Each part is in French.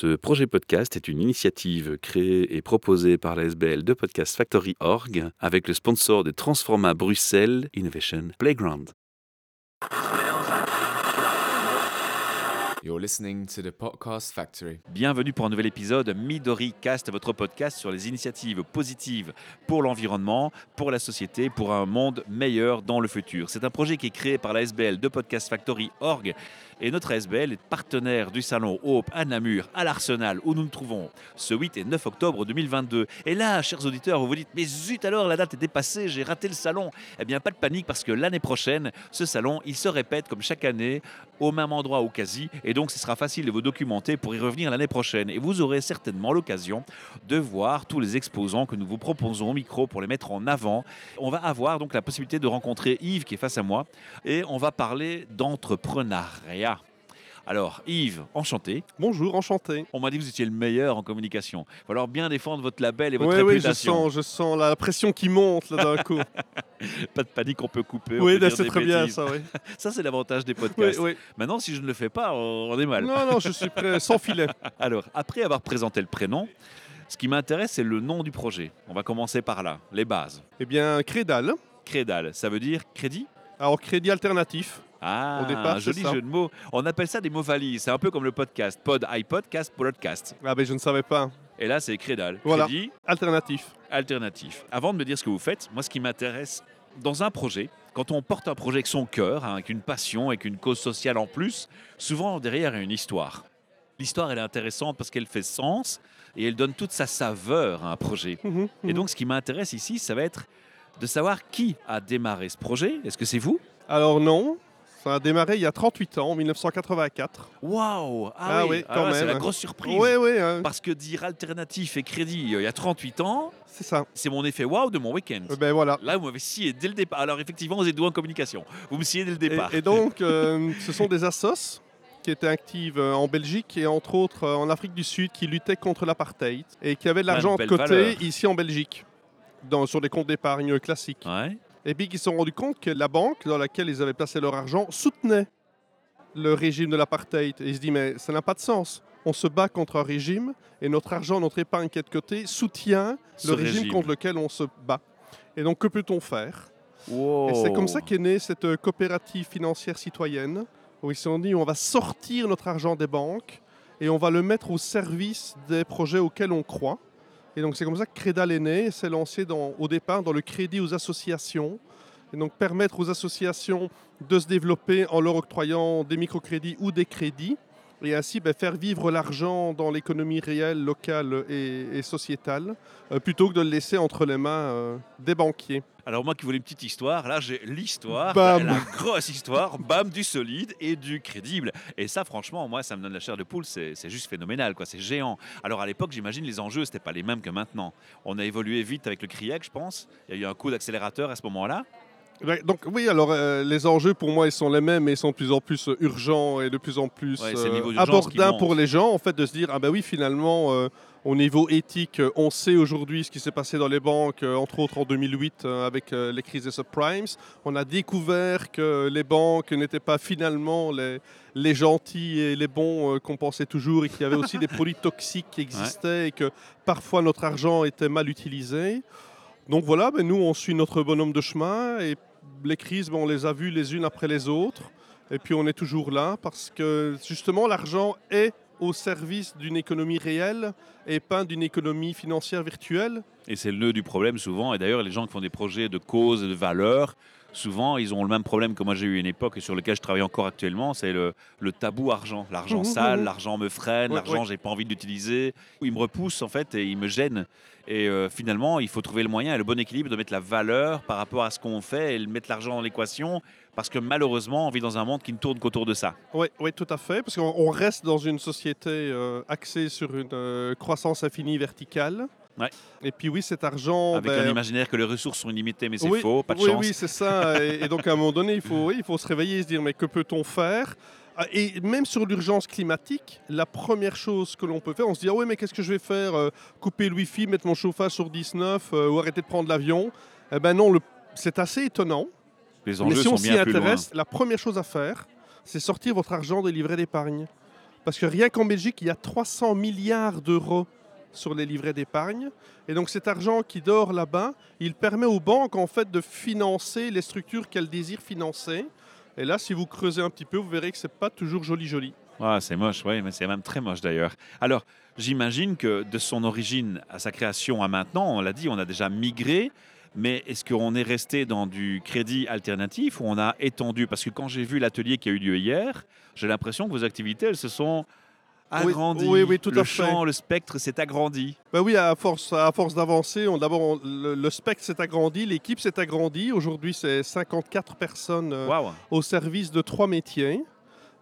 Ce projet podcast est une initiative créée et proposée par la SBL de Podcast Factory Org avec le sponsor de Transforma Bruxelles Innovation Playground. You're listening to the Podcast Factory. Bienvenue pour un nouvel épisode Midori Cast, votre podcast sur les initiatives positives pour l'environnement, pour la société, pour un monde meilleur dans le futur. C'est un projet qui est créé par la SBL de Podcast Factory Org et notre SBL est partenaire du salon Hope à Namur, à l'Arsenal, où nous nous trouvons ce 8 et 9 octobre 2022. Et là, chers auditeurs, vous vous dites, mais zut alors, la date est dépassée, j'ai raté le salon. Eh bien, pas de panique, parce que l'année prochaine, ce salon, il se répète comme chaque année, au même endroit ou quasi, et donc ce sera facile de vous documenter pour y revenir l'année prochaine. Et vous aurez certainement l'occasion de voir tous les exposants que nous vous proposons au micro pour les mettre en avant. On va avoir donc la possibilité de rencontrer Yves qui est face à moi, et on va parler d'entrepreneuriat. Alors, Yves, enchanté. Bonjour, enchanté. On m'a dit que vous étiez le meilleur en communication. Il va falloir bien défendre votre label et votre Oui, oui, je réputation. sens, je sens la pression qui monte là d'un coup. Pas de panique, on peut couper. oui, dire c'est très bien ça, oui. Ça, c'est l'avantage des oui, podcasts. oui. Maintenant, si je ne le fais pas, on on est mal. Non, non, je suis prêt, sans filet. Alors, après avoir présenté le prénom, ce qui m'intéresse, c'est le nom du projet. On va commencer par là, les bases. Eh bien, Crédal, Crédal, ça veut dire crédit? Alors crédit alternatif. Ah, Au départ, un joli ça. jeu de mots. On appelle ça des mots valises. C'est un peu comme le podcast. Pod, iPodcast, podcast. Ah, ben je ne savais pas. Et là, c'est Crédal. Voilà. Crédit Alternatif. alternatif. Avant de me dire ce que vous faites, moi, ce qui m'intéresse dans un projet, quand on porte un projet avec son cœur, hein, avec une passion, avec une cause sociale en plus, souvent derrière il y a une histoire. L'histoire, elle est intéressante parce qu'elle fait sens et elle donne toute sa saveur à un projet. Mhm, Et mhm. donc, ce qui m'intéresse ici, ça va être de savoir qui a démarré ce projet. Est-ce que c'est vous? Alors non, ça a démarré il y a 38 ans, en 1984. Waouh Ah oui, quand là, C'est la grosse surprise. Oui, oui, hein, Parce que dire alternatif et crédit euh, il y a 38 ans, c'est ça. c'est mon effet waouh de mon week-end. Eh Ben voilà. Là, vous m'avez scié dès le départ. Alors, effectivement, vous êtes doué en communication. Vous me sciez dès le départ. Et, et donc, euh, ce sont des assos qui étaient actives euh, en Belgique et entre autres en Afrique du Sud qui luttaient contre l'apartheid et qui avaient de Ah, l'argent de côté valeur. ici en Belgique, dans, sur des comptes d'épargne classiques. Ouais. Et puis ils se sont rendus compte que la banque dans laquelle ils avaient placé leur argent soutenait le régime de l'apartheid. Et ils se disent, mais ça n'a pas de sens. On se bat contre un régime et notre argent, notre épargne qui est de côté soutient Ce le régime, régime. contre lequel on se bat. Et donc, que peut-on faire? Wow. Et c'est comme ça qu'est née cette euh, coopérative financière citoyenne, où ils se sont dit, on va sortir notre argent des banques et on va le mettre au service des projets auxquels on croit. Et donc c'est comme ça que Crédal est né s'est lancé au départ dans le crédit aux associations. Et donc permettre aux associations de se développer en leur octroyant des microcrédits ou des crédits. Et ainsi ben, faire vivre l'argent dans l'économie réelle, locale et, et sociétale, euh, plutôt que de le laisser entre les mains euh, des banquiers. Alors, moi qui voulais une petite histoire, là, j'ai l'histoire, Bam. la grosse histoire, bam, du solide et du crédible. Et ça, franchement, moi, ça me donne la chair de poule. C'est c'est juste phénoménal, quoi. C'est géant. Alors, à l'époque, j'imagine, les enjeux, c'était pas les mêmes que maintenant. On a évolué vite avec le CRIEC, je pense. Il y a eu un coup d'accélérateur à ce moment-là. Donc oui, alors euh, les enjeux pour moi ils sont les mêmes, mais ils sont de plus en plus euh, urgents et de plus en plus Ouais, euh, abordables pour les gens, en fait, de se dire ah ben oui finalement au niveau éthique, euh, on sait aujourd'hui ce qui s'est passé dans les banques, euh, entre autres en 2008 euh, avec les crises des subprimes. On a découvert que les banques n'étaient pas finalement les, les gentils et les bons qu'on pensait toujours, et qu'il y avait aussi des produits toxiques qui existaient et que parfois notre argent était mal utilisé. Donc voilà, ben nous on suit notre bonhomme de chemin et les crises, ben, on les a vues les unes après les autres. Et puis on est toujours là parce que justement l'argent est au service d'une économie réelle et pas d'une économie financière virtuelle. Et c'est le nœud du problème souvent. Et d'ailleurs, les gens qui font des projets de cause et de valeur, souvent, ils ont le même problème que moi j'ai eu à une époque et sur lequel je travaille encore actuellement, c'est le, le tabou argent. L'argent Mhm, sale, mhm. l'argent me freine, Ouais, l'argent ouais. j'ai pas envie de l'utiliser. Il me repousse en fait et il me gêne. Et euh, finalement, il faut trouver le moyen et le bon équilibre de mettre la valeur par rapport à ce qu'on fait et de mettre l'argent dans l'équation parce que malheureusement, on vit dans un monde qui ne tourne qu'autour de ça. Oui, oui, tout à fait, parce qu'on on reste dans une société euh, axée sur une euh, croissance infinie verticale. Ouais. Et puis oui, cet argent... Avec ben, un imaginaire que les ressources sont illimitées, mais c'est oui, faux, pas de oui, chance. Oui, c'est ça. et, et donc à un moment donné, il faut, oui, il faut se réveiller et se dire, mais que peut-on faire? Ah, Et même sur l'urgence climatique, la première chose que l'on peut faire, on se dit, ah oui, mais qu'est-ce que je vais faire Euh, Couper le Wi-Fi, mettre mon chauffage sur 19 euh, ou arrêter de prendre l'avion? Eh ben non, le- c'est assez étonnant. Les Mais si on s'y intéresse, la première chose à faire, c'est sortir votre argent des livrets d'épargne. Parce que rien qu'en Belgique, il y a 300 milliards d'euros sur les livrets d'épargne. Et donc cet argent qui dort là-bas, il permet aux banques en fait de financer les structures qu'elles désirent financer. Et là, si vous creusez un petit peu, vous verrez que c'est pas toujours joli joli. Ah, c'est moche, oui, mais c'est même très moche d'ailleurs. Alors, j'imagine que de son origine à sa création à maintenant, on l'a dit, on a déjà migré. Mais est-ce qu'on est resté dans du crédit alternatif ou on a étendu? Parce que quand j'ai vu l'atelier qui a eu lieu hier, j'ai l'impression que vos activités, elles se sont Oui, agrandies. oui, oui, tout le à fait. champ, le spectre s'est agrandi. Ben oui, à force, à force d'avancer, d'abord le, le spectre s'est agrandi, l'équipe s'est agrandie. Aujourd'hui, c'est 54 personnes euh, au service de trois métiers.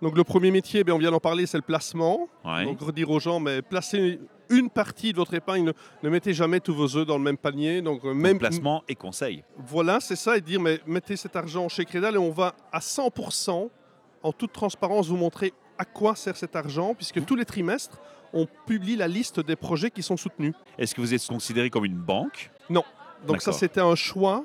Donc le premier métier, ben, on vient d'en parler, c'est le placement. Ouais. Donc redire aux gens, mais placez une partie de votre épargne, ne, mettez jamais tous vos œufs dans le même panier. Donc euh, Donc, même placement et conseil. Voilà, c'est ça, et dire, mais mettez cet argent chez Crédal et on va à 100%, en toute transparence, vous montrer à quoi sert cet argent, puisque tous les trimestres, on publie la liste des projets qui sont soutenus. Est-ce que vous êtes considéré comme une banque? Donc ça, c'était un choix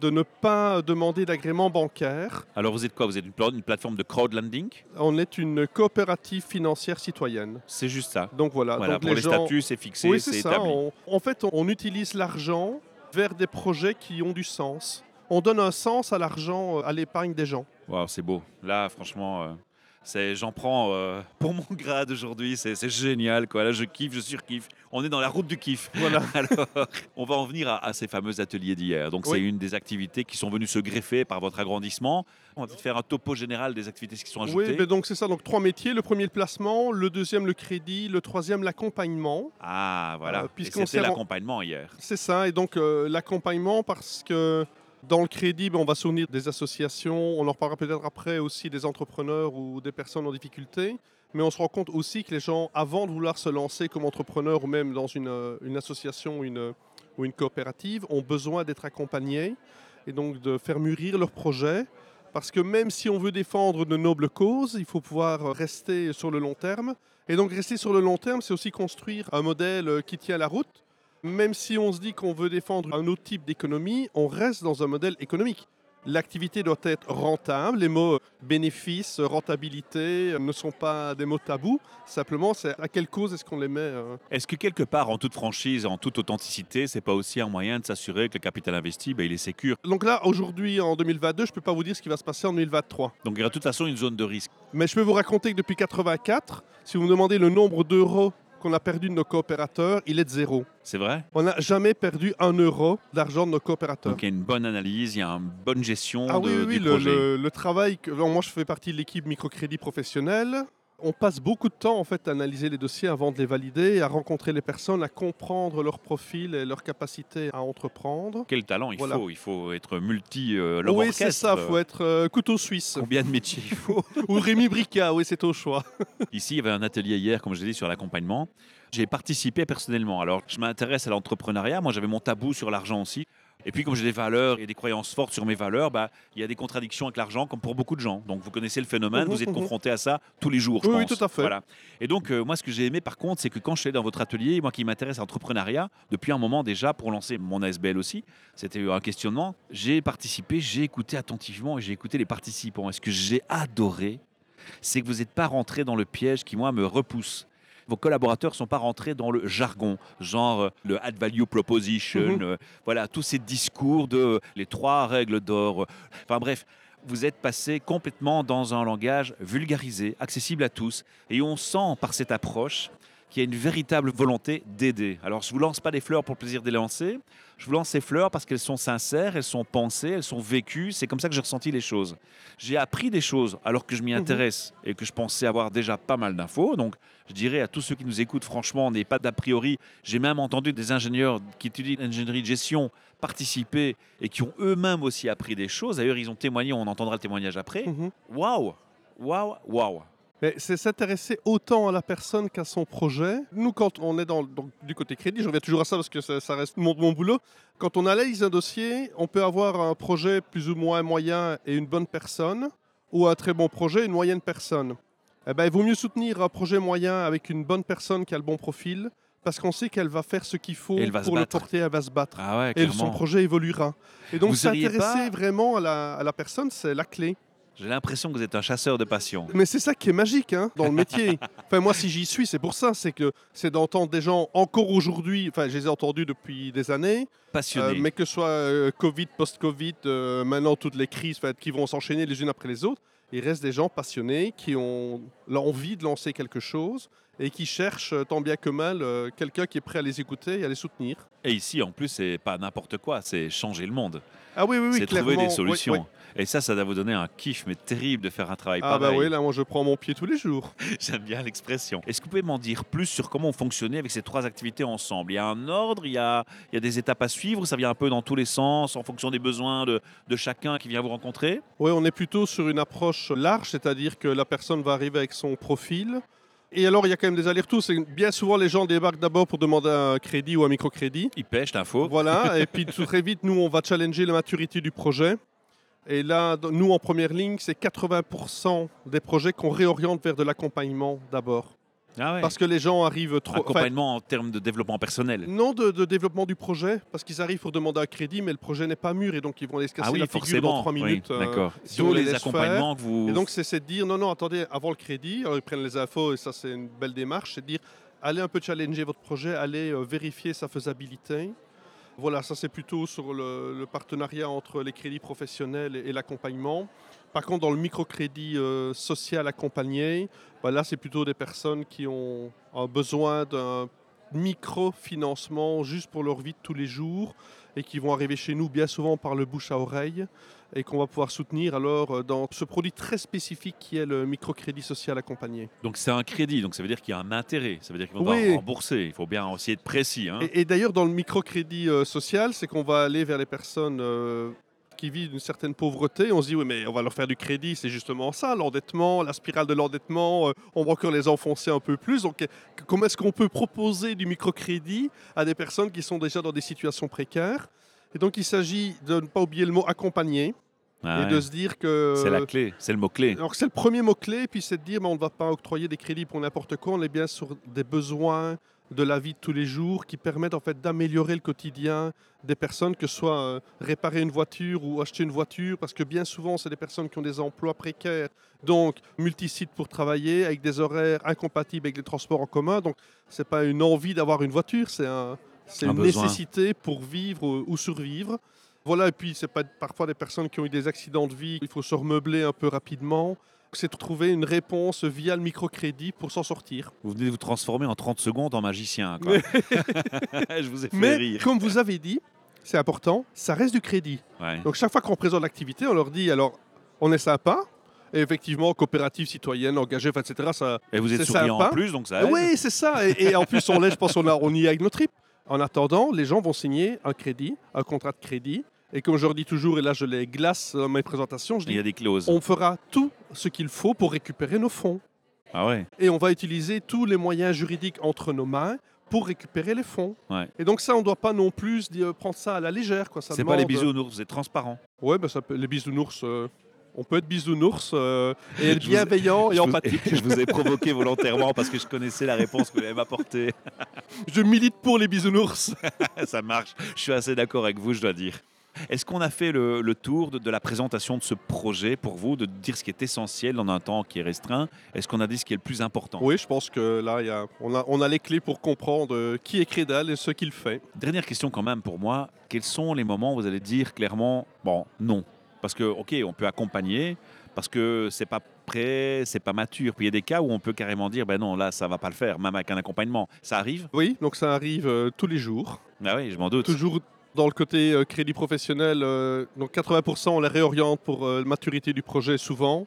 de ne pas demander d'agrément bancaire. Alors vous êtes quoi? Vous êtes une, pla- une plateforme de crowdlending? On est une coopérative financière citoyenne. C'est juste ça. Donc voilà. Voilà, donc pour les, gens- statuts, c'est fixé, Oui, c'est établi. On- en fait, on utilise l'argent vers des projets qui ont du sens. On donne un sens à l'argent, euh, à l'épargne des gens. Waouh, c'est beau. Là, franchement, euh, j'en prends euh, pour mon grade aujourd'hui. C'est, génial. Quoi. Là, je kiffe, je surkiffe. On est dans la route du kiff. Voilà. Alors, on va en venir à, à ces fameux ateliers d'hier. Donc, c'est une des activités qui sont venues se greffer par votre agrandissement. On va peut-être faire un topo général des activités qui sont ajoutées. Oui, ben donc c'est ça. Donc trois métiers. Le premier, le placement. Le deuxième, le crédit. Le troisième, l'accompagnement. Ah, voilà. Euh, puisqu'on c'était l'accompagnement hier. C'est ça. Et donc euh, l'accompagnement parce que dans le crédit, ben, on va soutenir des associations. On en reparlera peut-être après aussi des entrepreneurs ou des personnes en difficulté. Mais on se rend compte aussi que les gens, avant de vouloir se lancer comme entrepreneur ou même dans une, euh, association ou une, ou une coopérative, ont besoin d'être accompagnés et donc de faire mûrir leur projet. Parce que même si on veut défendre de nobles causes, il faut pouvoir rester sur le long terme. Et donc rester sur le long terme, c'est aussi construire un modèle euh, qui tient la route. Même si on se dit qu'on veut défendre un autre type d'économie, on reste dans un modèle économique. L'activité doit être rentable. Les mots euh, bénéfice, euh, rentabilité euh, ne sont pas des mots tabous. Simplement, c'est à quelle cause est-ce qu'on les met euh, Est-ce que quelque part, en toute franchise, en toute authenticité, c'est pas aussi un moyen de s'assurer que le capital investi, ben, il est sécure? Donc là, aujourd'hui, en 2022, je ne peux pas vous dire ce qui va se passer en 2023. Donc il y aura de toute façon une zone de risque. Mais je peux vous raconter que depuis 84, si vous me demandez le nombre d'euros qu'on a perdu de nos coopérateurs, il est de zéro. C'est vrai? On n'a jamais perdu un euro d'argent de nos coopérateurs. Donc il y a une bonne analyse, il y a une bonne gestion Ah de- oui, oui, du le, projet. le- le travail. Que, moi, je fais partie de l'équipe microcrédit professionnel. On passe beaucoup de temps en fait à analyser les dossiers avant de les valider, à rencontrer les personnes, à comprendre leur profil et leur capacité à entreprendre. Quel talent il Voilà. faut Il faut être multi euh, oui, c'est ça, faut être euh, couteau suisse. Combien de métiers il faut Ou Rémi Brica, oui, c'est au choix. Ici, il y avait un atelier hier, comme je l'ai dit, sur l'accompagnement. J'ai participé personnellement. Alors, je m'intéresse à l'entrepreneuriat. Moi, j'avais mon tabou sur l'argent aussi. Et puis, comme j'ai des valeurs et des croyances fortes sur mes valeurs, bah, il y a des contradictions avec l'argent, comme pour beaucoup de gens. Donc, vous connaissez le phénomène, Mhm, vous êtes mhm. confronté à ça tous les jours, je Oui, oui, pense. tout à fait. Voilà. Et donc, euh, moi, ce que j'ai aimé, par contre, c'est que quand je suis allé dans votre atelier, moi qui m'intéresse à l'entrepreneuriat, depuis un moment déjà, pour lancer mon ASBL aussi, c'était un questionnement. J'ai participé, j'ai écouté attentivement et j'ai écouté les participants. Et ce que j'ai adoré, c'est que vous n'êtes pas rentré dans le piège qui, moi, me repousse. Vos collaborateurs ne sont pas rentrés dans le jargon, genre euh, le add value proposition, Mhm. euh, voilà, tous ces discours de euh, les trois règles d'or. Enfin bref, vous êtes passé complètement dans un langage vulgarisé, accessible à tous, et on sent par cette approche qu'il y a une véritable volonté d'aider. Alors, je ne vous lance pas des fleurs pour le plaisir de les lancer, je vous lance ces fleurs parce qu'elles sont sincères, elles sont pensées, elles sont vécues, c'est comme ça que j'ai ressenti les choses. J'ai appris des choses alors que je m'y Mhm. intéresse et que je pensais avoir déjà pas mal d'infos, donc je dirais à tous ceux qui nous écoutent, franchement, n'ayez pas d'a priori. J'ai même entendu des ingénieurs qui étudient l'ingénierie de gestion participer et qui ont eux-mêmes aussi appris des choses. D'ailleurs, ils ont témoigné, on entendra le témoignage après. Mhm. Waouh Waouh Waouh Mais c'est s'intéresser autant à la personne qu'à son projet. Nous, quand on est dans, donc, du côté crédit, je reviens toujours à ça parce que ça, ça reste mon, mon boulot. Quand on analyse un dossier, on peut avoir un projet plus ou moins moyen et une bonne personne, ou un très bon projet et une moyenne personne. Eh ben, il vaut mieux soutenir un projet moyen avec une bonne personne qui a le bon profil, parce qu'on sait qu'elle va faire ce qu'il faut pour le porter, elle va se battre. Ah ouais, Et son projet évoluera. Et donc s'intéresser pas- vraiment à la, à la personne, c'est la clé. J'ai l'impression que vous êtes un chasseur de passion. Mais c'est ça qui est magique hein, dans le métier. enfin, moi, si j'y suis, c'est pour ça. C'est que c'est d'entendre des gens encore aujourd'hui. Enfin, je les ai entendus depuis des années. Euh, mais que ce soit euh, Covid, post-Covid, euh, maintenant toutes les crises qui vont s'enchaîner les unes après les autres, il reste des gens passionnés qui ont l'envie de lancer quelque chose et qui cherchent euh, tant bien que mal euh, quelqu'un qui est prêt à les écouter et à les soutenir. Et ici, en plus, c'est pas n'importe quoi, c'est changer le monde. Ah oui, oui, oui, c'est trouver des solutions. oui. Et ça, ça doit vous donner un kiff, mais terrible de faire un travail Ah bah pareil. oui, là, moi, je prends mon pied tous les jours. J'aime bien l'expression. Est-ce que vous pouvez m'en dire plus sur comment on fonctionnait avec ces trois activités ensemble? Il y a un ordre, il y a, il y a des étapes à suivre, ça vient un peu dans tous les sens, en fonction des besoins de, de chacun qui vient vous rencontrer? Oui, on est plutôt sur une approche large, c'est-à-dire que la personne va arriver avec son profil. Et alors, il y a quand même des allers-retours. Bien souvent, les gens débarquent d'abord pour demander un crédit ou un microcrédit. Il pêche l'info. Voilà, et puis tout très vite, nous, on va challenger la maturité du projet. Et là, nous, en première ligne, c'est 80% des projets qu'on réoriente vers de l'accompagnement d'abord. Ah ouais. Parce que les gens arrivent trop... Accompagnement en termes de développement personnel. non de, de développement du projet, parce qu'ils arrivent pour demander un crédit, mais le projet n'est pas mûr, et donc ils vont aller se casser Ah oui, la figure forcément. dans trois Oui, minutes. euh, D'accord. si D'où les accompagnements que vous. Et donc, c'est c'est de dire non, non, attendez, avant le crédit, alors ils prennent les infos et ça, c'est une belle démarche, c'est de dire allez un peu challenger votre projet, allez euh, vérifier sa faisabilité. Voilà, ça, c'est plutôt sur le, partenariat entre les crédits professionnels et, l'accompagnement. Par contre, dans le microcrédit euh, social accompagné, bah là, c'est plutôt des personnes qui ont besoin d'un microfinancement juste pour leur vie de tous les jours et qui vont arriver chez nous bien souvent par le bouche à oreille et qu'on va pouvoir soutenir alors euh, dans ce produit très spécifique qui est le microcrédit social accompagné. Donc c'est un crédit, donc ça veut dire qu'il y a un intérêt, ça veut dire Oui. devoir rembourser. Il faut bien aussi être précis. hein. Et, et d'ailleurs, dans le microcrédit euh, social, c'est qu'on va aller vers les personnes euh, qui vivent une certaine pauvreté. On se dit, oui, mais on va leur faire du crédit, c'est justement ça, l'endettement, la spirale de l'endettement, euh, on va encore les enfoncer un peu plus. Donc, euh, comment est-ce qu'on peut proposer du microcrédit à des personnes qui sont déjà dans des situations précaires? Et donc, il s'agit de ne pas oublier le mot accompagner Ah et ouais. de se dire que... C'est la clé, c'est le mot-clé. Alors c'est le premier mot-clé, puis c'est de dire mais on ne va pas octroyer des crédits pour n'importe quoi, on est bien sur des besoins de la vie de tous les jours qui permettent en fait d'améliorer le quotidien des personnes, que ce soit euh, réparer une voiture ou acheter une voiture, parce que bien souvent c'est des personnes qui ont des emplois précaires, donc multisites pour travailler, avec des horaires incompatibles avec les transports en commun, donc c'est pas une envie d'avoir une voiture, c'est un, une besoin. nécessité pour vivre ou- ou survivre. Voilà, et puis c'est pas parfois des personnes qui ont eu des accidents de vie, il faut se remeubler un peu rapidement. C'est de trouver une réponse via le microcrédit pour s'en sortir. Vous venez de vous transformer en 30 secondes en magicien. quoi. Je vous ai fait Mais rire. comme vous avez dit, c'est important, ça reste du crédit. Ouais. Donc chaque fois qu'on présente l'activité, on leur dit alors on est sympa, et effectivement coopérative citoyenne, engagée, etc. Ça... Et vous êtes souriant sympa. en plus, donc ça aide. Oui, c'est ça. Et, et en plus, on, je pense qu'on a- on y est avec nos tripes. En attendant, les gens vont signer un crédit, un contrat de crédit. Et comme je leur dis toujours, et là je les glace dans mes présentations, je Il y dis a des clauses. on fera tout ce qu'il faut pour récupérer nos fonds. Ah ouais. Et on va utiliser tous les moyens juridiques entre nos mains pour récupérer les fonds. Ouais. Et donc ça, on ne doit pas non plus dire- prendre ça à la légère. Quoi. Ça C'est pas les demande- bisounours, vous êtes transparent. Ouais, bah, ça peut- les bisounours, euh, on peut être bisounours euh, et être vous bienveillant et Je vous- empathique. Je vous ai provoqué volontairement parce que je connaissais la réponse que vous allez m'apporter. Je milite pour les bisounours. Ça marche. Je suis assez d'accord avec vous, je dois dire. Est-ce qu'on a fait le, le tour de, de la présentation de ce projet pour vous, de dire ce qui est essentiel dans un temps qui est restreint? Est-ce qu'on a dit ce qui est le plus important? Oui, je pense que là, il y a, on, a, on a les clés pour comprendre euh, qui est Crédal et ce qu'il fait. Dernière question quand même pour moi. Quels sont les moments où vous allez dire clairement, bon, non? Parce que, ok, on peut accompagner, parce que c'est pas prêt, c'est pas mature. Puis il y a des cas où on peut carrément dire, ben non, là, ça va pas le faire, même avec un accompagnement. Ça arrive? Oui, donc ça arrive euh, tous les jours. Ah oui, je m'en doute. Toujours dans le côté euh, crédit professionnel, euh, donc 80% on les réoriente pour euh, la maturité du projet souvent.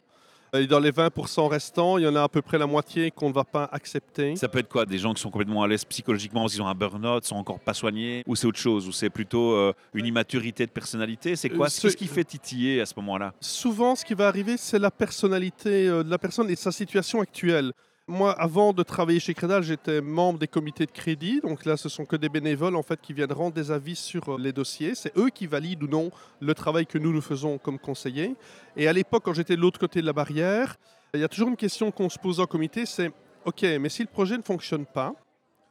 Et dans les 20% restants, il y en a à peu près la moitié qu'on ne va pas accepter. Ça peut être quoi Des gens qui sont complètement à l'aise psychologiquement parce qu'ils ont un burn-out, sont encore pas soignés Ou c'est autre chose Ou c'est plutôt euh, une immaturité de personnalité? C'est quoi? Euh, ce- qui fait titiller à ce moment-là? Souvent, ce qui va arriver, c'est la personnalité de la personne et sa situation actuelle. Moi, avant de travailler chez Crédal, j'étais membre des comités de crédit. Donc là, ce sont que des bénévoles en fait qui viennent rendre des avis sur euh, les dossiers. C'est eux qui valident ou non le travail que nous nous faisons comme conseillers. Et à l'époque, quand j'étais de l'autre côté de la barrière, il y a toujours une question qu'on se pose en comité, c'est OK, mais si le projet ne fonctionne pas,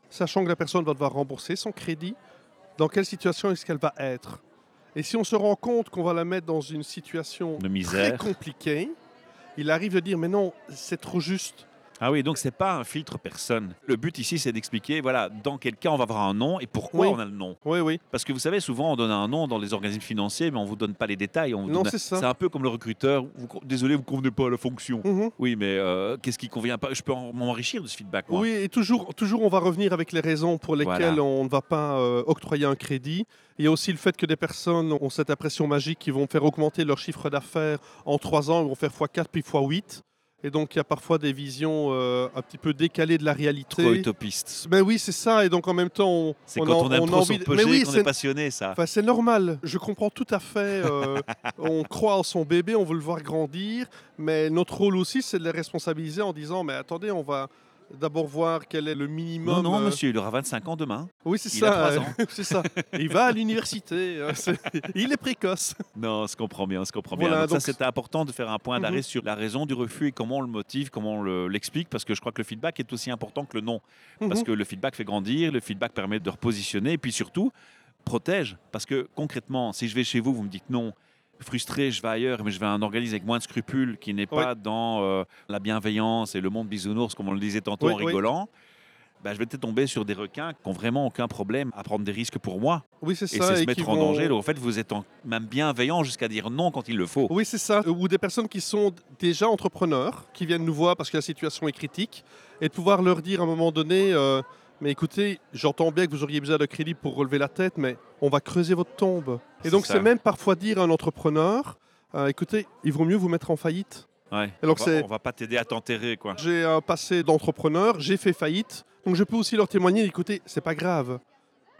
sachant que la personne va devoir rembourser son crédit, dans quelle situation est-ce qu'elle va être? Et si on se rend compte qu'on va la mettre dans une situation De très misère compliquée, il arrive de dire mais non, c'est trop juste. Ah oui, donc c'est pas un filtre personne. Le but ici, c'est d'expliquer, voilà, dans quel cas on va avoir un nom et pourquoi Oui. on a le nom. Oui, oui. Parce que vous savez, souvent on donne un nom dans les organismes financiers, mais on vous donne pas les détails. on vous Non, donne- c'est ça. C'est un peu comme le recruteur. Vous, désolé, vous convenez pas à la fonction. Mhm. Oui, mais euh, qu'est-ce qui convient pas? Je peux en- m'enrichir de ce feedback. moi. Oui, et toujours, toujours, on va revenir avec les raisons pour lesquelles Voilà. on ne va pas euh, octroyer un crédit. Il y a aussi le fait que des personnes ont cette impression magique qu'ils vont faire augmenter leur chiffre d'affaires en 3 ans, ils vont faire x4 puis x8. Et donc, il y a parfois des visions euh, un petit peu décalées de la réalité. Trop utopiste. Ben oui, c'est ça. Et donc, en même temps, on, C'est quand a- on aime on a trop envie son de- projet Mais oui, qu'on est passionné, ça. Enfin, c'est normal, je comprends tout à fait. euh, on croit en son bébé, on veut le voir grandir, mais notre rôle aussi, c'est de les responsabiliser en disant Mais attendez, on va d'abord voir quel est le minimum. Non, non, euh, monsieur, il aura 25 ans demain. Oui, c'est il ça. a trois euh, ans. c'est ça. Il va à l'université. c'est- il est précoce. Non, on se comprend bien, on se comprend Voilà, bien. Donc, donc ça, c'était important de faire un point d'arrêt Mhm. sur la raison du refus et comment on le motive, comment on le- l'explique, parce que je crois que le feedback est aussi important que le nom. Parce Mhm. que le feedback fait grandir, le feedback permet de repositionner, et puis surtout, protège. Parce que concrètement, si je vais chez vous, vous me dites non, frustré, je vais ailleurs, mais je vais à un organisme avec moins de scrupules, qui n'est pas dans euh, la bienveillance et le monde bisounours, comme on le disait tantôt Oui, en oui. rigolant. bah, je vais peut-être tomber sur des requins qui n'ont vraiment aucun problème à prendre des risques pour moi Oui, c'est et ça. c'est se et mettre en vont- danger. Donc en fait, vous êtes en- même bienveillant jusqu'à dire non quand il le faut. Oui, c'est ça. Ou des personnes qui sont déjà entrepreneurs, qui viennent nous voir parce que la situation est critique, et de pouvoir leur dire à un moment donné, euh, mais écoutez, j'entends bien que vous auriez besoin de crédit pour relever la tête, mais on va creuser votre tombe. Et donc c'est même parfois dire à un entrepreneur, euh, écoutez, il vaut mieux vous mettre en faillite. Ouais. Alors on, c'est- va, on va pas t'aider à t'enterrer, quoi. J'ai un passé d'entrepreneur, j'ai fait faillite, donc je peux aussi leur témoigner, écoutez, c'est pas grave.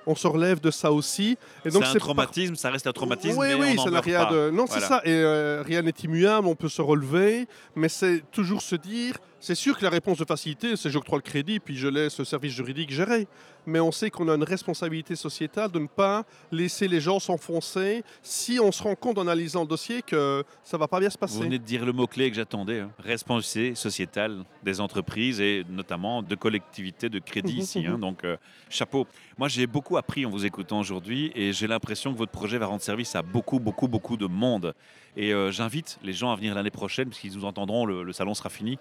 On se relève de ça aussi. Et donc C'est un par- traumatisme, ça reste un traumatisme, oui, mais oui, on ça n'a rien pas. de. Non, c'est ça. Et euh, rien n'est immuable, on peut se relever, mais c'est toujours se dire. C'est sûr que la réponse de facilité, c'est j'octroie le crédit, puis je laisse le service juridique gérer. Mais on sait qu'on a une responsabilité sociétale de ne pas laisser les gens s'enfoncer si on se rend compte en analysant le dossier que ça va pas bien se Vous passer. venez de dire le mot-clé que j'attendais. hein. Responsabilité sociétale des entreprises et notamment de collectivités de crédit ici. hein. Donc, euh, chapeau. Moi, j'ai beaucoup appris en vous écoutant aujourd'hui et j'ai l'impression que votre projet va rendre service à beaucoup, beaucoup, beaucoup de monde. Et euh, j'invite les gens à venir l'année prochaine, puisqu'ils nous entendront, le, le salon sera fini,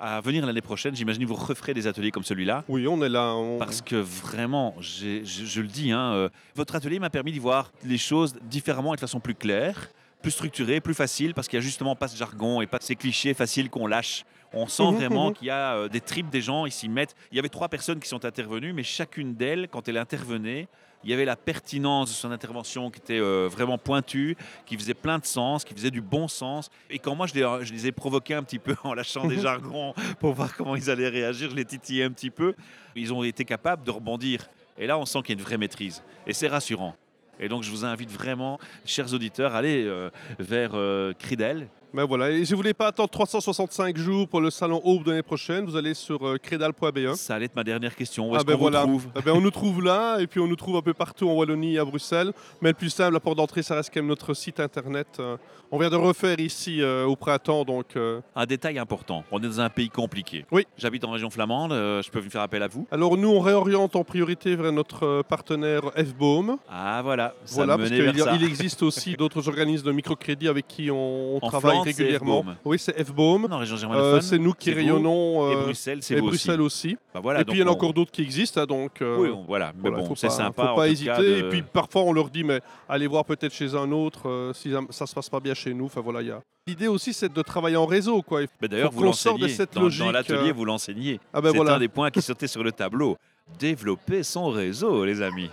à venir l'année prochaine. J'imagine que vous referez des ateliers comme celui-là. Oui, on est là. on- Parce que vraiment, je le dis, hein, euh, votre atelier m'a permis d'y voir les choses différemment et de façon plus claire, plus structurée, plus facile, parce qu'il n'y a justement pas ce jargon et pas ces clichés faciles qu'on lâche. On sent Mhm, vraiment mhm. qu'il y a euh, des tripes des gens, ils s'y mettent. Il y avait trois personnes qui sont intervenues, mais chacune d'elles, quand elle intervenait, il y avait la pertinence de son intervention qui était euh, vraiment pointue, qui faisait plein de sens, qui faisait du bon sens. Et quand moi, je les, je les ai provoqués un petit peu en lâchant des jargons pour voir comment ils allaient réagir, je les titillais un petit peu, ils ont été capables de rebondir. Et là, on sent qu'il y a une vraie maîtrise. Et c'est rassurant. Et donc, je vous invite vraiment, chers auditeurs, à aller euh, vers euh, Cridel. Ben voilà. Et si vous voulez pas attendre 365 jours pour le salon Aube de l'année prochaine, vous allez sur euh, credal.be. Ça allait être ma dernière question. Où Ah ben voilà. vous trouve Eh ben, on nous trouve là et puis on nous trouve un peu partout en Wallonie et à Bruxelles. Mais le plus simple, la porte d'entrée, ça reste quand même notre site internet. Euh, On vient de refaire ici euh, au printemps, donc euh, Un détail important. On est dans un pays compliqué. Oui. J'habite en région flamande. je peux vous faire appel à vous. alors nous on réoriente en priorité vers notre partenaire FBOM. Ah, voilà. Ça Voilà, parce qu'il existe aussi d'autres organismes de microcrédit avec qui on, on travaille Flandre, régulièrement. Oui, c'est région Euh, c'est nous qui rayonnons. Et euh, Bruxelles, c'est Bruxelles aussi. Bah, et puis il y en a encore d'autres qui existent, hein, donc. euh, voilà. Mais bon, c'est sympa. Faut pas hésiter. Et puis parfois on leur dit mais allez voir peut-être chez un autre si ça, ça se passe pas bien chez nous. Enfin voilà, il y a. L'idée aussi c'est de travailler en réseau quoi. Mais d'ailleurs, vous l'enseignez. Dans, dans l'atelier, vous l'enseignez. Ah ben c'est voilà. un des points qui sautait sur le tableau. Développer son réseau, les amis.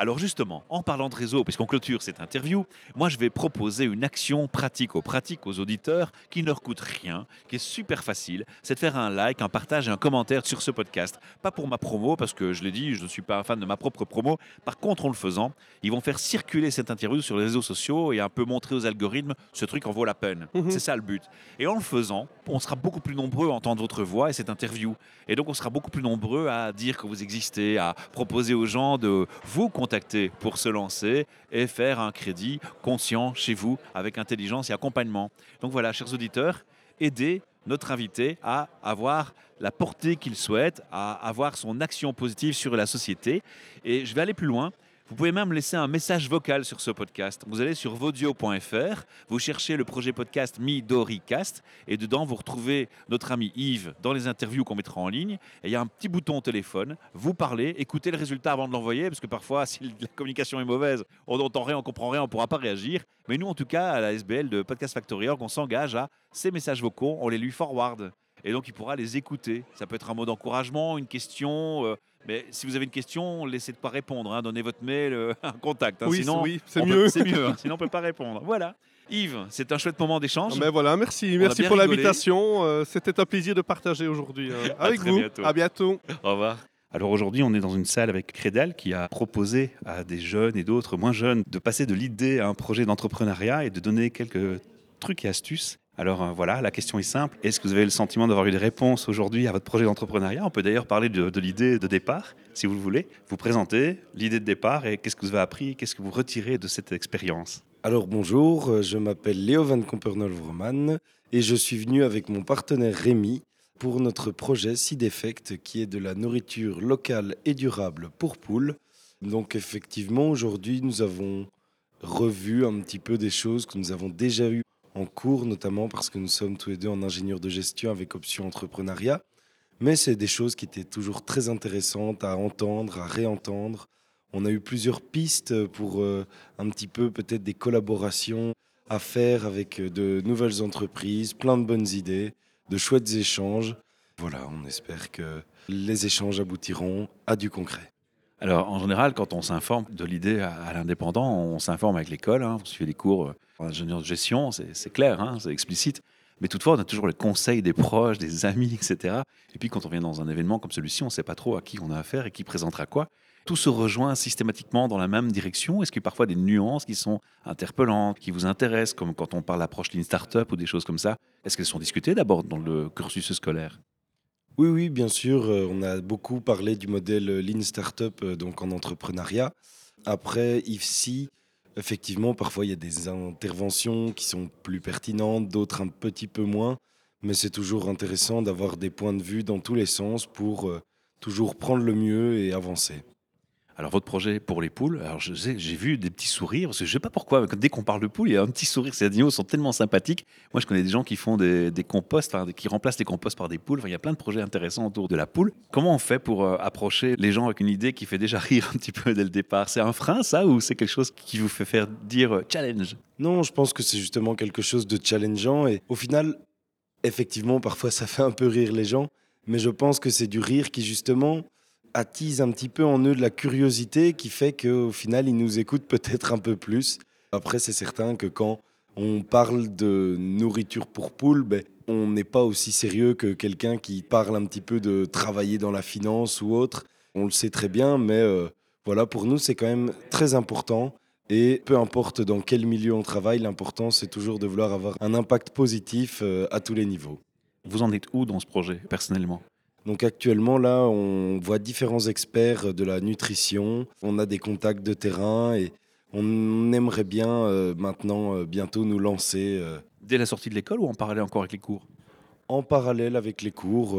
Alors justement, en parlant de réseau, puisqu'on clôture cette interview, moi je vais proposer une action pratique aux pratiques aux auditeurs qui ne leur coûte rien, qui est super facile, c'est de faire un like, un partage et un commentaire sur ce podcast. Pas pour ma promo, parce que je l'ai dit, je ne suis pas un fan de ma propre promo. Par contre, en le faisant, ils vont faire circuler cette interview sur les réseaux sociaux et un peu montrer aux algorithmes ce truc en vaut la peine. Mhm. C'est ça le but. Et en le faisant, on sera beaucoup plus nombreux à entendre votre voix et cette interview. Et donc, on sera beaucoup plus nombreux à dire que vous existez, à proposer aux gens de vous contacter pour se lancer et faire un crédit conscient chez vous avec intelligence et accompagnement. Donc voilà, chers auditeurs, aidez notre invité à avoir la portée qu'il souhaite, à avoir son action positive sur la société. Et je vais aller plus loin. Vous pouvez même laisser un message vocal sur ce podcast. Vous allez sur vodio.fr, vous cherchez le projet podcast MiDoriCast et dedans vous retrouvez notre ami Yves dans les interviews qu'on mettra en ligne. Et il y a un petit bouton téléphone, vous parlez, écoutez le résultat avant de l'envoyer parce que parfois si la communication est mauvaise, on n'entend rien, on comprend rien, on ne pourra pas réagir. Mais nous en tout cas à la SBL de Podcast Factory on s'engage à ces messages vocaux, on les lui forward. Et donc, il pourra les écouter. Ça peut être un mot d'encouragement, une question. euh, mais si vous avez une question, laissez de pas répondre. hein. Donnez votre mail, euh, un contact. hein. Oui, Sinon, oui, c'est mieux. C'est mieux. hein. Sinon, on peut pas répondre. Voilà. Yves, c'est un chouette moment d'échange. Mais voilà, merci, merci pour rigolé. l'invitation. euh, C'était un plaisir de partager aujourd'hui euh, À avec très vous. bientôt. À bientôt. Au revoir. Alors aujourd'hui, on est dans une salle avec Crédal qui a proposé à des jeunes et d'autres moins jeunes de passer de l'idée à un projet d'entrepreneuriat et de donner quelques trucs et astuces. Alors euh, voilà, la question est simple. Est-ce que vous avez le sentiment d'avoir eu des réponses aujourd'hui à votre projet d'entrepreneuriat? On peut d'ailleurs parler de, l'idée de départ, si vous le voulez. Vous présentez l'idée de départ et qu'est-ce que vous avez appris, qu'est-ce que vous retirez de cette expérience? Alors bonjour, euh, je m'appelle Léo Van Kompernol-Vroman et je suis venu avec mon partenaire Rémi pour notre projet Seed Effect qui est de la nourriture locale et durable pour poules. Donc effectivement aujourd'hui nous avons revu un petit peu des choses que nous avons déjà eues en cours, notamment parce que nous sommes tous les deux en ingénieur de gestion avec option entrepreneuriat. Mais c'est des choses qui étaient toujours très intéressantes à entendre, à réentendre. On a eu plusieurs pistes pour euh, un petit peu peut-être des collaborations à faire avec euh, de nouvelles entreprises, plein de bonnes idées, de chouettes échanges. Voilà, on espère que les échanges aboutiront à du concret. Alors en général, quand on s'informe de l'idée à, l'indépendant, on s'informe avec l'école, hein, on suit les cours euh, ingénieur de gestion, c'est clair, hein, c'est explicite. Mais toutefois, on a toujours les conseils des proches, des amis, etc. Et puis quand on vient dans un événement comme celui-ci, on ne sait pas trop à qui on a affaire et qui présentera quoi. Tout se rejoint systématiquement dans la même direction. Est-ce qu'il y a parfois des nuances qui sont interpellantes, qui vous intéressent, comme quand on parle d'approche Lean Startup ou des choses comme ça? Est-ce qu'elles sont discutées d'abord dans le cursus scolaire? Oui, oui, bien sûr. euh, On a beaucoup parlé du modèle euh, Lean Startup euh, donc en entrepreneuriat. Après, ici, effectivement, parfois il y a des interventions qui sont plus pertinentes, d'autres un petit peu moins. Mais c'est toujours intéressant d'avoir des points de vue dans tous les sens pour euh, toujours prendre le mieux et avancer. Alors votre projet pour les poules, alors j'ai vu des petits sourires, je sais pas pourquoi, mais dès qu'on parle de poules, il y a un petit sourire, ces animaux sont tellement sympathiques. Moi je connais des gens qui font des, des composts, enfin, qui remplacent les composts par des poules, Enfin, il y a plein de projets intéressants autour de la poule. Comment on fait pour euh, approcher les gens avec une idée qui fait déjà rire un petit peu dès le départ? C'est un frein ça, ou c'est quelque chose qui vous fait faire dire euh, challenge? Non, je pense que c'est justement quelque chose de challengeant et au final, effectivement, parfois ça fait un peu rire les gens, mais je pense que c'est du rire qui justement attise un petit peu en eux de la curiosité qui fait qu'au final, ils nous écoutent peut-être un peu plus. Après, c'est certain que quand on parle de nourriture pour poules, ben, on n'est pas aussi sérieux que quelqu'un qui parle un petit peu de travailler dans la finance ou autre. On le sait très bien, mais euh, voilà, pour nous, c'est quand même très important. Et peu importe dans quel milieu on travaille, l'important c'est toujours de vouloir avoir un impact positif euh, à tous les niveaux. Vous en êtes où dans ce projet, personnellement? Donc actuellement là, on voit différents experts de la nutrition, on a des contacts de terrain et on aimerait bien euh, maintenant euh, bientôt nous lancer euh, Dès la sortie de l'école ou en parallèle encore avec les cours? En parallèle avec les cours.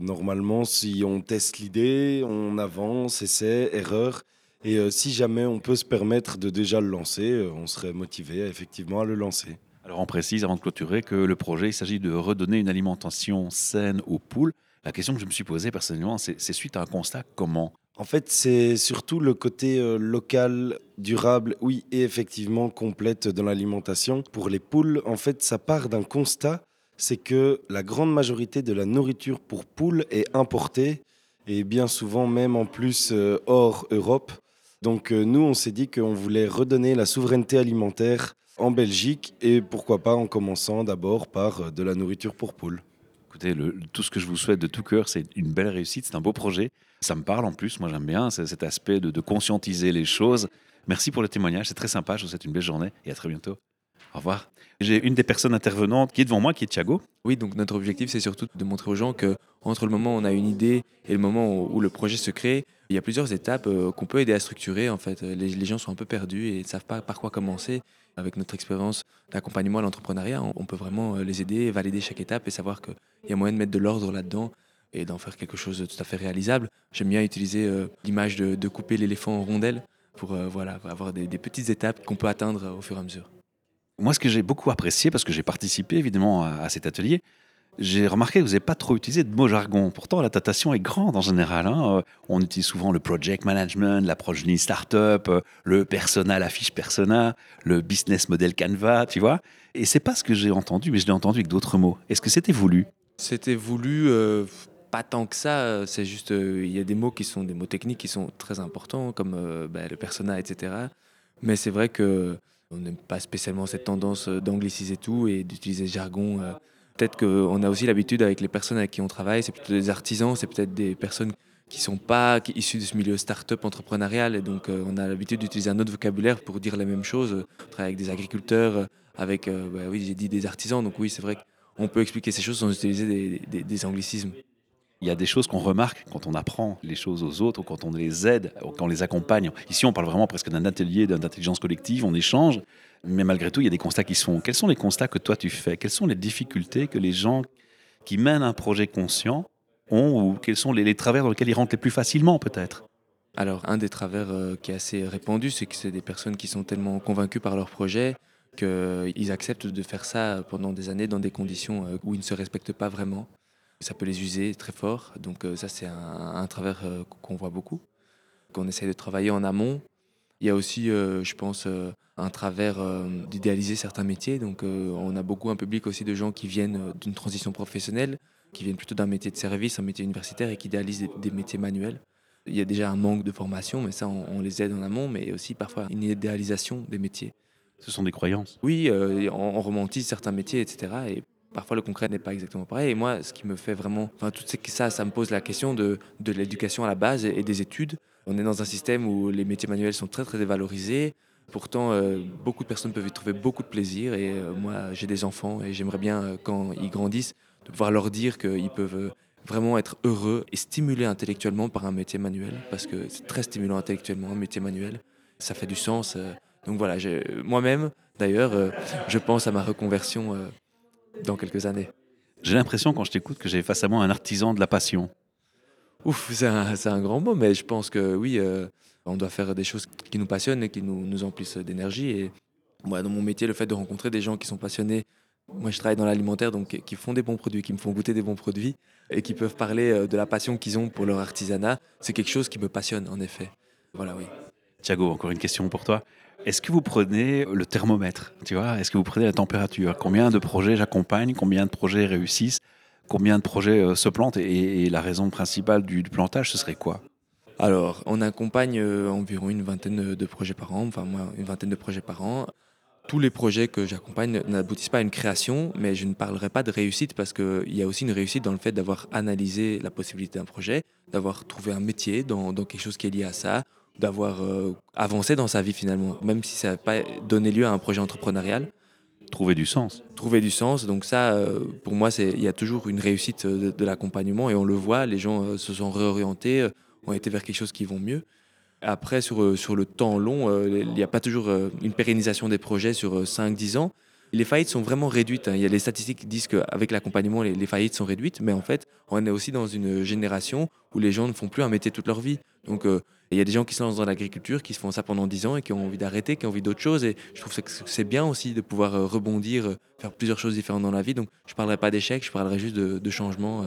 normalement, si on teste l'idée, on avance, essai, erreur. Et si jamais on peut se permettre de déjà le lancer, on serait motivé effectivement à le lancer. Alors on précise avant de clôturer que le projet, il s'agit de redonner une alimentation saine aux poules. La question que je me suis posée personnellement, c'est suite à un constat comment? En fait, c'est surtout le côté euh, local, durable, oui, et effectivement complète dans l'alimentation. Pour les poules, en fait, ça part d'un constat, c'est que la grande majorité de la nourriture pour poules est importée, et bien souvent même en plus euh, hors Europe. Donc euh, nous, on s'est dit qu'on voulait redonner la souveraineté alimentaire en Belgique, et pourquoi pas en commençant d'abord par de la nourriture pour poules. Tout ce que je vous souhaite de tout cœur, c'est une belle réussite, c'est un beau projet. Ça me parle en plus, moi j'aime bien cet aspect de, conscientiser les choses. Merci pour le témoignage, c'est très sympa, je vous souhaite une belle journée et à très bientôt. Au revoir. J'ai une des personnes intervenantes qui est devant moi, qui est Thiago. Oui, donc notre objectif, c'est surtout de montrer aux gens que entre le moment où on a une idée et le moment où, le projet se crée, il y a plusieurs étapes euh, qu'on peut aider à structurer. En fait, les gens sont un peu perdus et ne savent pas par quoi commencer. Avec notre expérience d'accompagnement à l'entrepreneuriat, on, peut vraiment euh, les aider, valider chaque étape et savoir qu'il y a moyen de mettre de l'ordre là-dedans et d'en faire quelque chose de tout à fait réalisable. J'aime bien utiliser euh, l'image de, couper l'éléphant en rondelles pour euh, voilà, avoir des, petites étapes qu'on peut atteindre au fur et à mesure. Moi, ce que j'ai beaucoup apprécié, parce que j'ai participé évidemment à cet atelier, j'ai remarqué que vous n'avez pas trop utilisé de mots jargon. Pourtant, la datation est grande en général. hein. Euh, On utilise souvent le project management, l'approche lean startup, euh, le persona, la fiche persona, le business model Canva, tu vois. Et c'est pas ce que j'ai entendu, mais je l'ai entendu avec d'autres mots. Est-ce que c'était voulu? C'était voulu, euh, pas tant que ça. C'est juste, il y a des mots qui sont des mots techniques qui sont très importants, comme bah, le persona, etc. Mais c'est vrai que on n'aime pas spécialement cette tendance d'angliciser tout et d'utiliser jargon. Peut-être qu'on a aussi l'habitude avec les personnes avec qui on travaille, c'est plutôt des artisans, c'est peut-être des personnes qui sont pas issues de ce milieu start-up entrepreneurial et donc euh, on a l'habitude d'utiliser un autre vocabulaire pour dire la même chose. On travaille avec des agriculteurs, euh, avec, euh, bah oui, j'ai dit des artisans, donc oui, c'est vrai qu'on peut expliquer ces choses sans utiliser des, anglicismes. Il y a des choses qu'on remarque quand on apprend les choses aux autres ou quand on les aide, ou quand on les accompagne. Ici, on parle vraiment presque d'un atelier, d'intelligence collective, on échange. Mais malgré tout, il y a des constats qui se font. Quels sont les constats que toi tu fais? Quelles sont les difficultés que les gens qui mènent un projet conscient ont ou quels sont les, travers dans lesquels ils rentrent les plus facilement peut-être? Alors, un des travers euh, qui est assez répandu, c'est que c'est des personnes qui sont tellement convaincues par leur projet qu'ils acceptent de faire ça pendant des années dans des conditions euh, où ils ne se respectent pas vraiment. Ça peut les user très fort. Donc euh, ça, c'est un, travers qu'on voit beaucoup, qu'on essaie de travailler en amont. Il y a aussi, euh, je pense, euh, un travers euh, d'idéaliser certains métiers. Donc on a beaucoup un public aussi de gens qui viennent d'une transition professionnelle, qui viennent plutôt d'un métier de service, un métier universitaire et qui idéalisent des- des métiers manuels. Il y a déjà un manque de formation, mais ça, on, on les aide en amont, mais aussi parfois une idéalisation des métiers. Ce sont des croyances. Oui, euh, on, on romantise certains métiers, etc. Et parfois, le concret n'est pas exactement pareil. Et moi, ce qui me fait vraiment. Enfin, tout ça, ça me pose la question de, de l'éducation à la base et, des études. On est dans un système où les métiers manuels sont très, très dévalorisés. Pourtant, euh, beaucoup de personnes peuvent y trouver beaucoup de plaisir. Et euh, moi, j'ai des enfants et j'aimerais bien, euh, quand ils grandissent, de pouvoir leur dire qu'ils peuvent vraiment être heureux et stimulés intellectuellement par un métier manuel. Parce que c'est très stimulant intellectuellement, un métier manuel. Ça fait du sens. donc voilà, moi-même, d'ailleurs, je pense à ma reconversion dans quelques années. J'ai l'impression quand je t'écoute que j'ai face à moi un artisan de la passion. Ouf, c'est un, grand mot, mais je pense que oui, euh, on doit faire des choses qui nous passionnent et qui nous, nous emplissent d'énergie. Et moi, dans mon métier, le fait de rencontrer des gens qui sont passionnés, moi je travaille dans l'alimentaire, donc qui- qui font des bons produits, qui me font goûter des bons produits et qui peuvent parler euh, de la passion qu'ils ont pour leur artisanat, c'est quelque chose qui me passionne en effet. Voilà, oui. Thiago, encore une question pour toi. Est-ce que vous prenez le thermomètre Tu vois? Est-ce que vous prenez la température? Combien de projets j'accompagne? Combien de projets réussissent? Combien de projets euh, se plantent? Et, la raison principale du, du plantage, ce serait quoi? Alors, on accompagne euh, environ une vingtaine de projets par an, enfin moi, une vingtaine de projets par an. Tous les projets que j'accompagne n'aboutissent pas à une création, mais je ne parlerai pas de réussite parce qu'il y a aussi une réussite dans le fait d'avoir analysé la possibilité d'un projet, d'avoir trouvé un métier dans, dans quelque chose qui est lié à ça, d'avoir euh, avancé dans sa vie finalement, même si ça n'a pas donné lieu à un projet entrepreneurial Trouver du sens. trouver du sens. Donc ça, euh, pour moi, c'est il y a toujours une réussite euh, de, de l'accompagnement et on le voit, les gens euh, se sont réorientés, ont été vers quelque chose qui vont mieux. Après, sur, sur le temps long, il n'y a pas toujours une pérennisation des projets sur euh, 5-10 ans. Les faillites sont vraiment réduites. hein. Il y a les statistiques qui disent qu'avec l'accompagnement, les, les faillites sont réduites, mais en fait, on est aussi dans une génération où les gens ne font plus un métier toute leur vie. Donc, il y a des gens qui se lancent dans l'agriculture, qui se font ça pendant 10 ans et qui ont envie d'arrêter, qui ont envie d'autre chose. Et je trouve que c'est- bien aussi de pouvoir euh, rebondir, euh, faire plusieurs choses différentes dans la vie. Donc, je ne parlerai pas d'échec, je parlerai juste de, de changement. euh,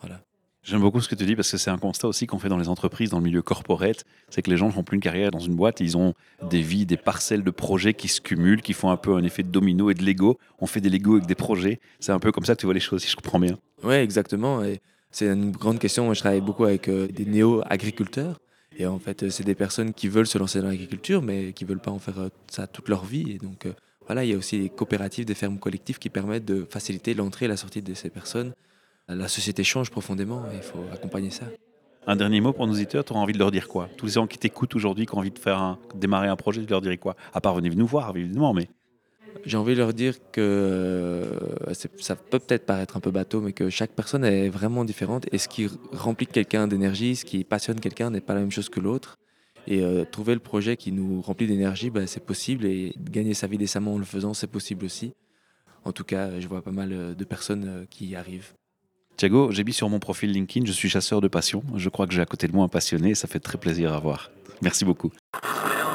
voilà. J'aime beaucoup ce que tu dis parce que c'est un constat aussi qu'on fait dans les entreprises, dans le milieu corporate. C'est que les gens ne font plus une carrière dans une boîte, ils ont des vies, des parcelles de projets qui se cumulent, qui font un peu un effet de domino et de Lego. On fait des Lego avec des projets. C'est un peu comme ça que tu vois les choses, si je comprends bien. Oui, exactement. Et c'est une grande question. Moi, je travaille beaucoup avec euh, des néo-agriculteurs. Et en fait, euh, c'est des personnes qui veulent se lancer dans l'agriculture, mais qui ne veulent pas en faire euh, ça toute leur vie. Et donc, euh, voilà, il y a aussi les coopératives, des fermes collectives qui permettent de faciliter l'entrée et la sortie de ces personnes. La société change profondément et il faut accompagner ça. Un dernier mot pour nos auditeurs, tu auras envie de leur dire quoi? Tous les gens qui t'écoutent aujourd'hui, qui ont envie de faire démarrer un projet, tu leur dirais quoi? À part venez nous voir, évidemment, mais J'ai envie de leur dire que euh, ça peut peut-être paraître un peu bateau, mais que chaque personne est vraiment différente. Et ce qui remplit quelqu'un d'énergie, ce qui passionne quelqu'un n'est pas la même chose que l'autre. Et euh, trouver le projet qui nous remplit d'énergie, ben, c'est possible. Et gagner sa vie décemment en le faisant, c'est possible aussi. En tout cas, je vois pas mal euh, de personnes qui y arrivent. Thiago, j'ai mis sur mon profil LinkedIn, je suis chasseur de passion. Je crois que j'ai à côté de moi un passionné ça fait très plaisir à voir. Merci beaucoup. Expérience